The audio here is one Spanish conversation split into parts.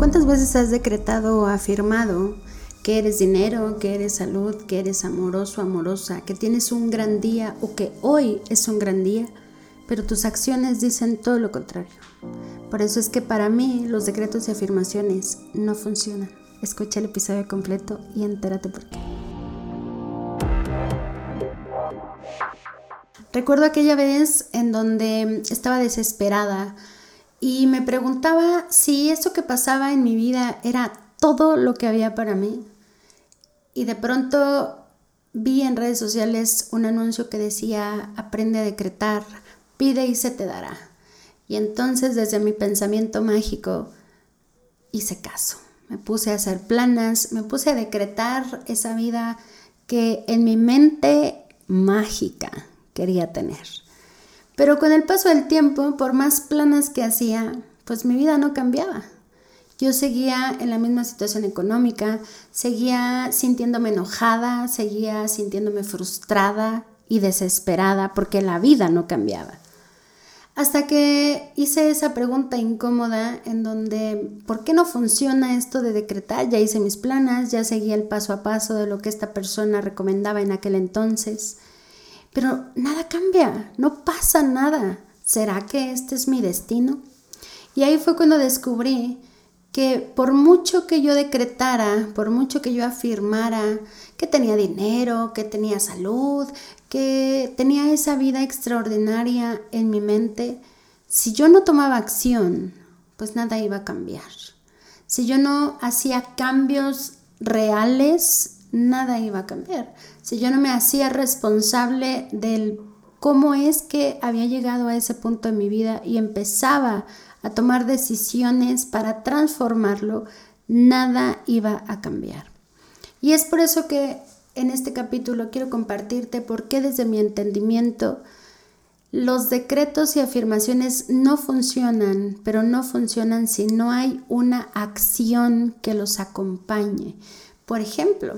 ¿Cuántas veces has decretado o afirmado que eres dinero, que eres salud, que eres amoroso, amorosa, que tienes un gran día o que hoy es un gran día, pero tus acciones dicen todo lo contrario? Por eso es que para mí los decretos y afirmaciones no funcionan. Escucha el episodio completo y entérate por qué. Recuerdo aquella vez en donde estaba desesperada y me preguntaba si eso que pasaba en mi vida era todo lo que había para mí. Y de pronto vi en redes sociales un anuncio que decía, aprende a decretar, pide y se te dará. Y entonces desde mi pensamiento mágico hice caso. Me puse a hacer planas, me puse a decretar esa vida que en mi mente mágica quería tener. Pero con el paso del tiempo, por más planas que hacía, pues mi vida no cambiaba. Yo seguía en la misma situación económica, seguía sintiéndome enojada, seguía sintiéndome frustrada y desesperada porque la vida no cambiaba. Hasta que hice esa pregunta incómoda en donde, ¿por qué no funciona esto de decretar? Ya hice mis planas, ya seguía el paso a paso de lo que esta persona recomendaba en aquel entonces. Pero nada cambia, no pasa nada. ¿Será que este es mi destino? Y ahí fue cuando descubrí que por mucho que yo decretara, por mucho que yo afirmara que tenía dinero, que tenía salud, que tenía esa vida extraordinaria en mi mente, si yo no tomaba acción, pues nada iba a cambiar. Si yo no hacía cambios reales, nada iba a cambiar. Si yo no me hacía responsable del cómo es que había llegado a ese punto en mi vida y empezaba a tomar decisiones para transformarlo, nada iba a cambiar. Y es por eso que en este capítulo quiero compartirte por qué desde mi entendimiento los decretos y afirmaciones no funcionan, pero no funcionan si no hay una acción que los acompañe. Por ejemplo,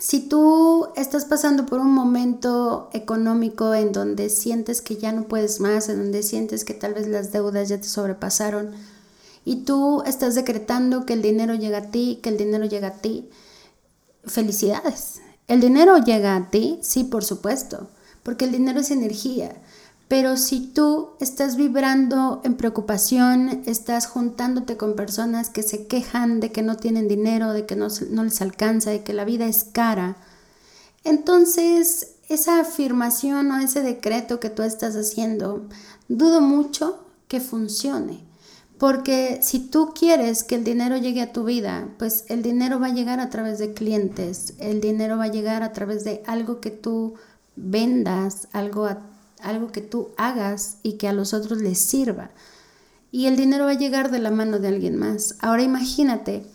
si tú estás pasando por un momento económico en donde sientes que ya no puedes más, en donde sientes que tal vez las deudas ya te sobrepasaron y tú estás decretando que el dinero llega a ti, que el dinero llega a ti, felicidades. El dinero llega a ti, sí, por supuesto, porque el dinero es energía. Pero si tú estás vibrando en preocupación, estás juntándote con personas que se quejan de que no tienen dinero, de que no, les alcanza, de que la vida es cara, entonces esa afirmación o ese decreto que tú estás haciendo, dudo mucho que funcione. Porque si tú quieres que el dinero llegue a tu vida, pues el dinero va a llegar a través de clientes, el dinero va a llegar a través de algo que tú vendas, algo a algo que tú hagas y que a los otros les sirva. Y el dinero va a llegar de la mano de alguien más. Ahora imagínate,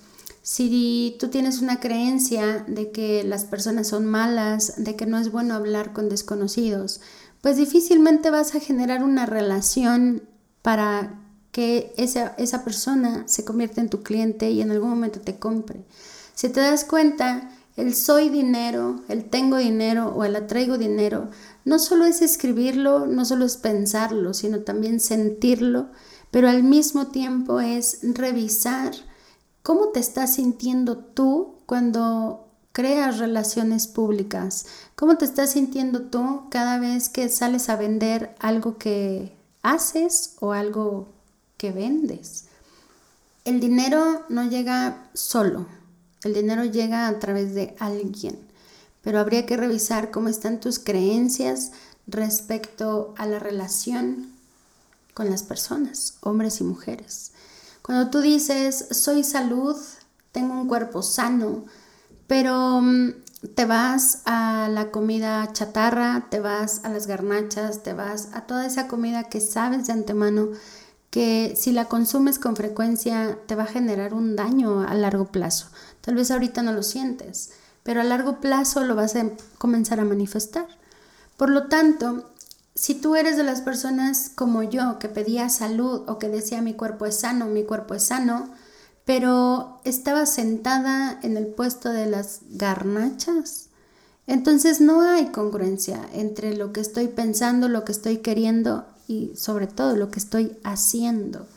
si tú tienes una creencia de que las personas son malas, de que no es bueno hablar con desconocidos, pues difícilmente vas a generar una relación para que esa, esa persona se convierta en tu cliente y en algún momento te compre. Si te das cuenta, el soy dinero, el tengo dinero o el atraigo dinero, no solo es escribirlo, no solo es pensarlo, sino también sentirlo, pero al mismo tiempo es revisar cómo te estás sintiendo tú cuando creas relaciones públicas, cómo te estás sintiendo tú cada vez que sales a vender algo que haces o algo que vendes. El dinero no llega solo, el dinero llega a través de alguien, pero habría que revisar cómo están tus creencias respecto a la relación con las personas, hombres y mujeres. Cuando tú dices, soy salud, tengo un cuerpo sano, pero mm, te vas a la comida chatarra, te vas a las garnachas, te vas a toda esa comida que sabes de antemano que si la consumes con frecuencia te va a generar un daño a largo plazo. Tal vez ahorita no lo sientes, pero a largo plazo lo vas a comenzar a manifestar. Por lo tanto, si tú eres de las personas como yo que pedía salud o que decía mi cuerpo es sano, mi cuerpo es sano, pero estaba sentada en el puesto de las garnachas, entonces no hay congruencia entre lo que estoy pensando, lo que estoy queriendo y sobre todo lo que estoy haciendo.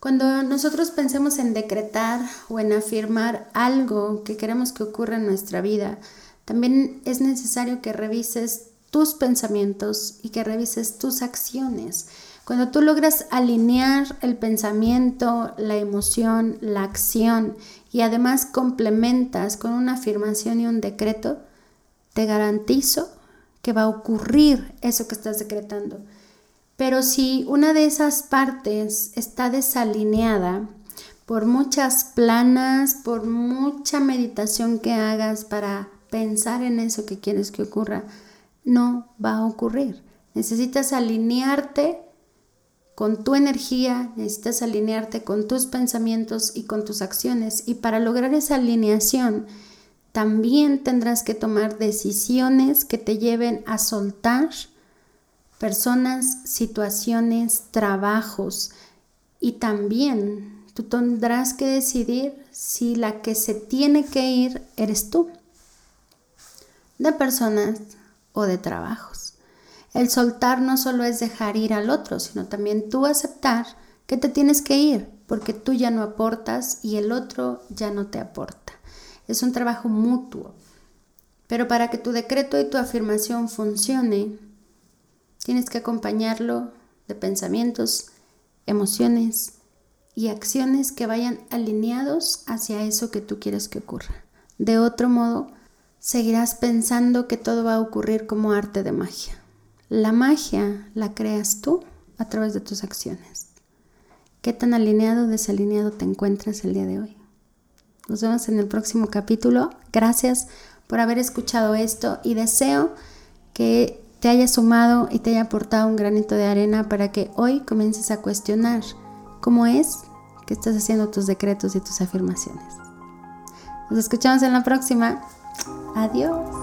Cuando nosotros pensemos en decretar o en afirmar algo que queremos que ocurra en nuestra vida, también es necesario que revises tus pensamientos y que revises tus acciones. Cuando tú logras alinear el pensamiento, la emoción, la acción y además complementas con una afirmación y un decreto, te garantizo que va a ocurrir eso que estás decretando. Pero si una de esas partes está desalineada por muchas planas, por mucha meditación que hagas para pensar en eso que quieres que ocurra, no va a ocurrir. Necesitas alinearte con tu energía, necesitas alinearte con tus pensamientos y con tus acciones. Y para lograr esa alineación, también tendrás que tomar decisiones que te lleven a soltar personas, situaciones, trabajos. Y también tú tendrás que decidir si la que se tiene que ir eres tú, de personas o de trabajos. El soltar no solo es dejar ir al otro, sino también tú aceptar que te tienes que ir, porque tú ya no aportas y el otro ya no te aporta. Es un trabajo mutuo. Pero para que tu decreto y tu afirmación funcione, tienes que acompañarlo de pensamientos, emociones y acciones que vayan alineados hacia eso que tú quieres que ocurra. De otro modo, seguirás pensando que todo va a ocurrir como arte de magia. La magia la creas tú a través de tus acciones. ¿Qué tan alineado o desalineado te encuentras el día de hoy? Nos vemos en el próximo capítulo. Gracias por haber escuchado esto y deseo que te haya sumado y te haya aportado un granito de arena para que hoy comiences a cuestionar cómo es que estás haciendo tus decretos y tus afirmaciones. Nos escuchamos en la próxima. Adiós.